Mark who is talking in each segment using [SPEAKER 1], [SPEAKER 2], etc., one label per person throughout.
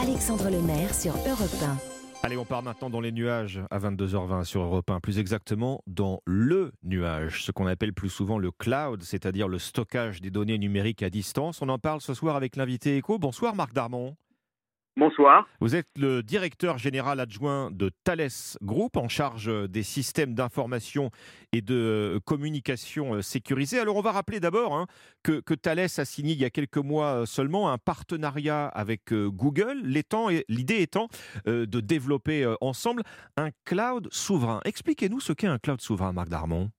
[SPEAKER 1] Alexandre Lemaire sur Europe 1.
[SPEAKER 2] Allez, on part maintenant dans les nuages à 22h20 sur Europe 1, plus exactement dans le nuage, ce qu'on appelle plus souvent le cloud, c'est-à-dire le stockage des données numériques à distance. On en parle ce soir avec l'invité écho. Bonsoir Marc Darmon.
[SPEAKER 3] Bonsoir.
[SPEAKER 2] Vous êtes le directeur général adjoint de Thales Group en charge des systèmes d'information et de communication euh, sécurisés. Alors on va rappeler d'abord hein, que, Thales a signé il y a quelques mois euh, seulement un partenariat avec euh, Google, l'idée étant de développer ensemble un cloud souverain. Expliquez-nous ce qu'est un cloud souverain, Marc Darmon.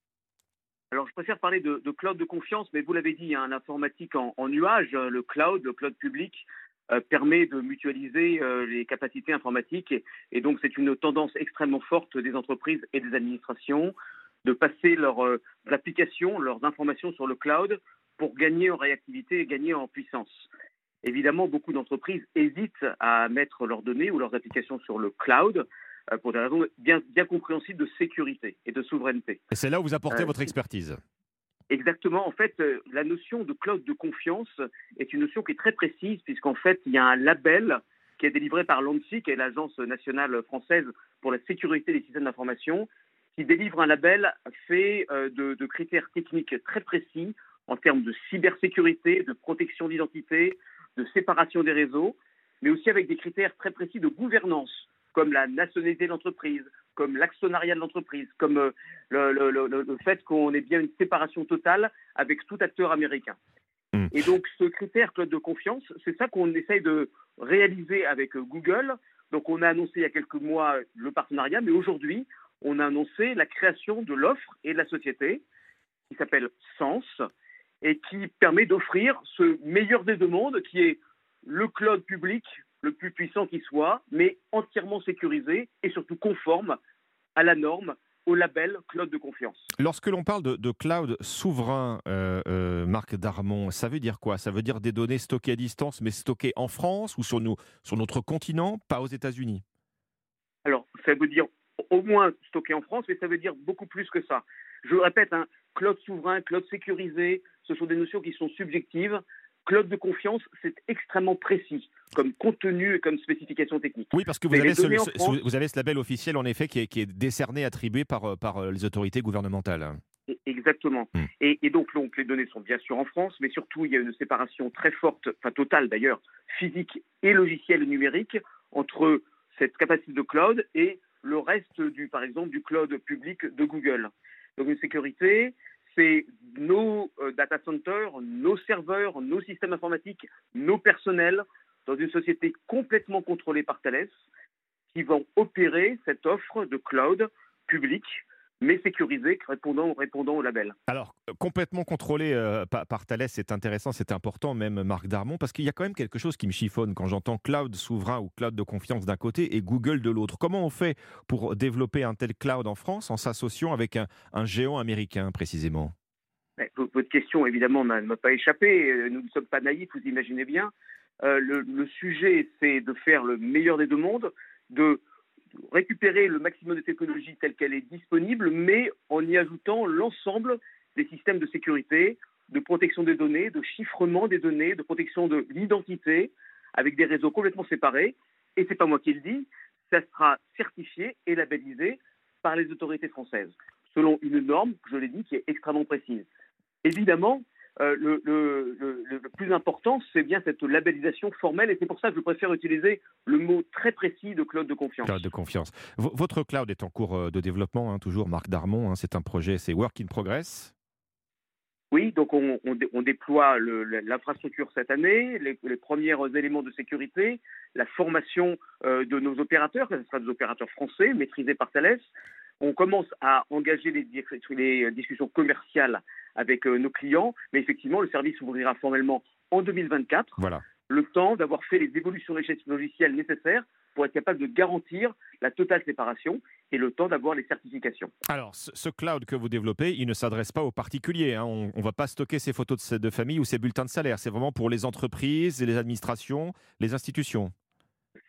[SPEAKER 3] Alors, je préfère parler de, cloud de confiance, mais vous l'avez dit, hein, l'informatique en, nuage, le cloud, le cloud public, euh, permet de mutualiser euh, les capacités informatiques et, donc c'est une tendance extrêmement forte des entreprises et des administrations de passer leurs euh, applications, leurs informations sur le cloud pour gagner en réactivité et gagner en puissance. Évidemment, beaucoup d'entreprises hésitent à mettre leurs données ou leurs applications sur le cloud pour des raisons bien, bien compréhensibles de sécurité et de souveraineté.
[SPEAKER 2] Et c'est là où vous apportez votre expertise.
[SPEAKER 3] Exactement. En fait, euh, la notion de cloud de confiance est une notion qui est très précise, puisqu'en fait, il y a un label qui est délivré par l'ANSI, qui est l'Agence nationale française pour la sécurité des systèmes d'information, qui délivre un label fait euh, de, critères techniques très précis en termes de cybersécurité, de protection d'identité, de séparation des réseaux, mais aussi avec des critères très précis de gouvernance, comme la nationalité de l'entreprise, comme l'actionnariat de l'entreprise, comme euh, le, fait qu'on ait bien une séparation totale avec tout acteur américain. Hmm. Et donc ce critère cloud de confiance, c'est ça qu'on essaye de réaliser avec euh, Google. Donc on a annoncé il y a quelques mois le partenariat, mais aujourd'hui on a annoncé la création de l'offre et de la société qui s'appelle Sens et qui permet d'offrir ce meilleur des deux mondes qui est le cloud public le plus puissant qui soit, mais entièrement sécurisé et surtout conforme à la norme, au label cloud de confiance.
[SPEAKER 2] Lorsque l'on parle de, cloud souverain, euh, euh, Marc Darmon, ça veut dire quoi? Ça veut dire des données stockées à distance, mais stockées en France ou sur, nous, sur notre continent, pas aux États-Unis?
[SPEAKER 3] Alors, ça veut dire au moins stocké en France, mais ça veut dire beaucoup plus que ça. Je le répète, hein, cloud souverain, cloud sécurisé, ce sont des notions qui sont subjectives. Cloud de confiance, c'est extrêmement précis comme contenu et comme spécification technique.
[SPEAKER 2] Oui, parce que vous avez, ce, vous avez, ce, label officiel, en effet, qui est, qui est décerné, attribué par, euh, par euh, les autorités gouvernementales.
[SPEAKER 3] Exactement. Hmm. Et, donc, donc, les données sont bien sûr en France, mais surtout, il y a une séparation très forte, enfin totale d'ailleurs, physique et logiciel numérique entre cette capacité de cloud et le reste, du, par exemple, du cloud public de Google. Donc, une sécurité, nos euh, data centers, nos serveurs, nos systèmes informatiques, nos personnels, dans une société complètement contrôlée par Thales, qui vont opérer cette offre de cloud public mais sécurisée, répondant, répondant au label.
[SPEAKER 2] Alors, complètement contrôlé euh, par, Thales, c'est intéressant, c'est important, même Marc Darmon, parce qu'il y a quand même quelque chose qui me chiffonne quand j'entends cloud souverain ou cloud de confiance d'un côté et Google de l'autre. Comment on fait pour développer un tel cloud en France en s'associant avec un, un géant américain, précisément?
[SPEAKER 3] Votre question, évidemment, ne m'a pas échappé. Nous ne sommes pas naïfs, vous imaginez bien. Euh, le, sujet, c'est de faire le meilleur des deux mondes, de récupérer le maximum de technologie telle qu'elle est disponible, mais en y ajoutant l'ensemble des systèmes de sécurité, de protection des données, de chiffrement des données, de protection de l'identité, avec des réseaux complètement séparés. Et c'est pas moi qui le dis, ça sera certifié et labellisé par les autorités françaises, selon une norme, je l'ai dit, qui est extrêmement précise. Évidemment, euh, le, plus important, c'est bien cette labellisation formelle, et c'est pour ça que je préfère utiliser le mot très précis de cloud de confiance.
[SPEAKER 2] Cloud de confiance. votre cloud est en cours euh, de développement, hein, toujours, Marc Darmon. Hein, c'est un projet, c'est Work in Progress.
[SPEAKER 3] Oui, donc on, déploie l'infrastructure cette année, les, premiers éléments de sécurité, la formation euh, de nos opérateurs, que ce sera des opérateurs français maîtrisés par Thales. On commence à engager les, les discussions commerciales avec euh, nos clients. Mais effectivement, le service ouvrira formellement en 2024.
[SPEAKER 2] Voilà.
[SPEAKER 3] Le temps d'avoir fait les évolutions logicielles nécessaires pour être capable de garantir la totale séparation et le temps d'avoir les certifications.
[SPEAKER 2] Alors, ce cloud que vous développez, il ne s'adresse pas aux particuliers. Hein. On ne va pas stocker ces photos de, de famille ou ces bulletins de salaire. C'est vraiment pour les entreprises, les administrations, les institutions.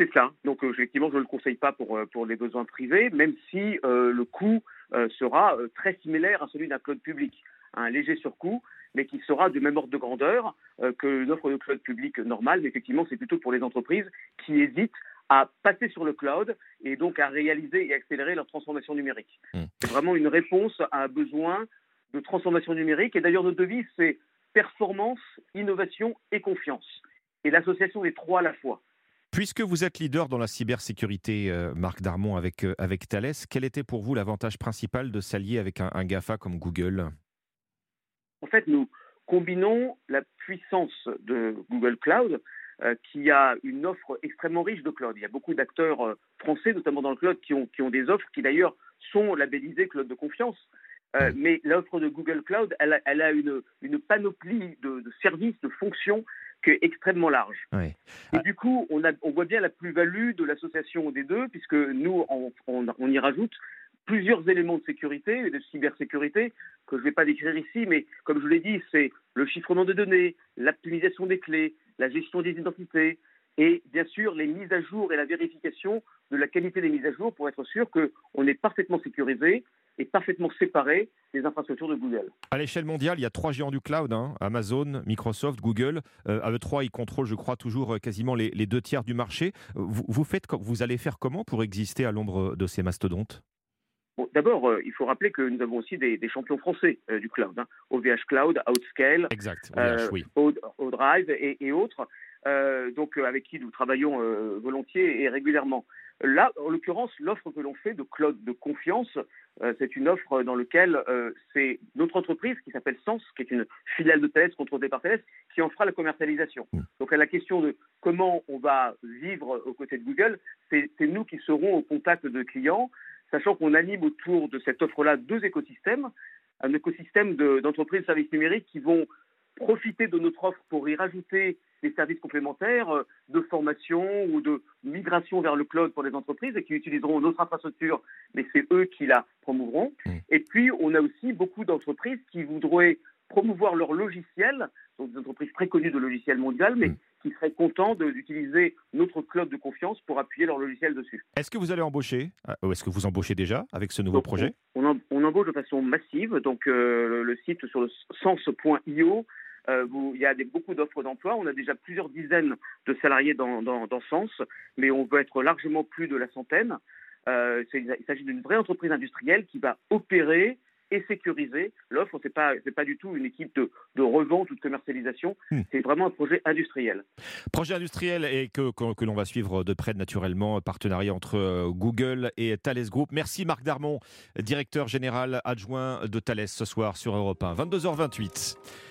[SPEAKER 3] C'est ça. Donc, euh, effectivement, je ne le conseille pas pour, euh, pour les besoins privés, même si le coût sera très similaire à celui d'un cloud public un léger surcoût. mais qui sera de même ordre de grandeur euh, que l'offre de cloud public normale. Mais effectivement, c'est plutôt pour les entreprises qui hésitent à passer sur le cloud et donc à réaliser et accélérer leur transformation numérique. Mmh. C'est vraiment une réponse à un besoin de transformation numérique. Et d'ailleurs, notre devise, c'est performance, innovation et confiance. Et l'association des trois à la fois.
[SPEAKER 2] Puisque vous êtes leader dans la cybersécurité, euh, Marc Darmon, avec, euh, avec Thales, quel était pour vous l'avantage principal de s'allier avec un, GAFA comme Google?
[SPEAKER 3] En fait, nous combinons la puissance de Google Cloud, euh, qui a une offre extrêmement riche de cloud. Il y a beaucoup d'acteurs français, notamment dans le cloud, qui ont, qui ont des offres qui d'ailleurs sont labellisées cloud de confiance. mais l'offre de Google Cloud, elle a, elle a une, une, panoplie de, de, services, de fonctions qui est extrêmement large. Et ah. du coup, on, a, on, voit bien la plus-value de l'association des deux, puisque nous, on, on, y rajoute plusieurs éléments de sécurité et de cybersécurité que je ne vais pas décrire ici, mais comme je l'ai dit, c'est le chiffrement de données, l'optimisation des clés, la gestion des identités et bien sûr les mises à jour et la vérification de la qualité des mises à jour pour être sûr qu'on est parfaitement sécurisé et parfaitement séparé des infrastructures de Google.
[SPEAKER 2] À l'échelle mondiale, il y a trois géants du cloud, hein. Amazon, Microsoft, Google. Euh, à eux ils contrôlent, je crois, toujours euh, quasiment les, deux tiers du marché. Euh, vous, faites, vous allez faire comment pour exister à l'ombre de ces mastodontes?
[SPEAKER 3] D'abord, euh, il faut rappeler que nous avons aussi des, des champions français du cloud, hein. OVH Cloud, Outscale,
[SPEAKER 2] exact,
[SPEAKER 3] oui. Et, et autres, donc avec qui nous travaillons volontiers et régulièrement. Là, en l'occurrence, l'offre que l'on fait de cloud de confiance, euh, c'est une offre dans laquelle euh, c'est notre entreprise qui s'appelle Sens, qui est une filiale de Thales contrôlée par Thales, qui en fera la commercialisation. Mm. Donc à la question de comment on va vivre aux côtés de Google, c'est nous qui serons au contact de clients, sachant qu'on anime autour de cette offre-là deux écosystèmes, un écosystème d'entreprises de, services numériques qui vont profiter de notre offre pour y rajouter des services complémentaires euh, de formation ou de migration vers le cloud pour les entreprises et qui utiliseront notre infrastructure, mais c'est eux qui la promouvront. Mmh. Et puis, on a aussi beaucoup d'entreprises qui voudraient promouvoir leur logiciel, donc des entreprises très connues de logiciels mondial, mais mmh. qui seraient contents d'utiliser notre cloud de confiance pour appuyer leur logiciel dessus.
[SPEAKER 2] Est-ce que vous allez embaucher euh, Ou est-ce que vous embauchez déjà avec ce nouveau projet?
[SPEAKER 3] on, embauche de façon massive. Donc, euh, le site sur le sens.io euh, il y a beaucoup d'offres d'emploi. On a déjà plusieurs dizaines de salariés dans, dans, dans Sens, mais on veut être largement plus de la centaine. Euh, il s'agit d'une vraie entreprise industrielle qui va opérer et sécuriser l'offre. Ce n'est pas, pas du tout une équipe de, de revente ou de commercialisation. Hmm. C'est vraiment un projet industriel.
[SPEAKER 2] Projet industriel et que, que, que l'on va suivre de près naturellement, partenariat entre euh, Google et Thales Group. Merci Marc Darmon, directeur général adjoint de Thales ce soir sur Europe 1. 22h28.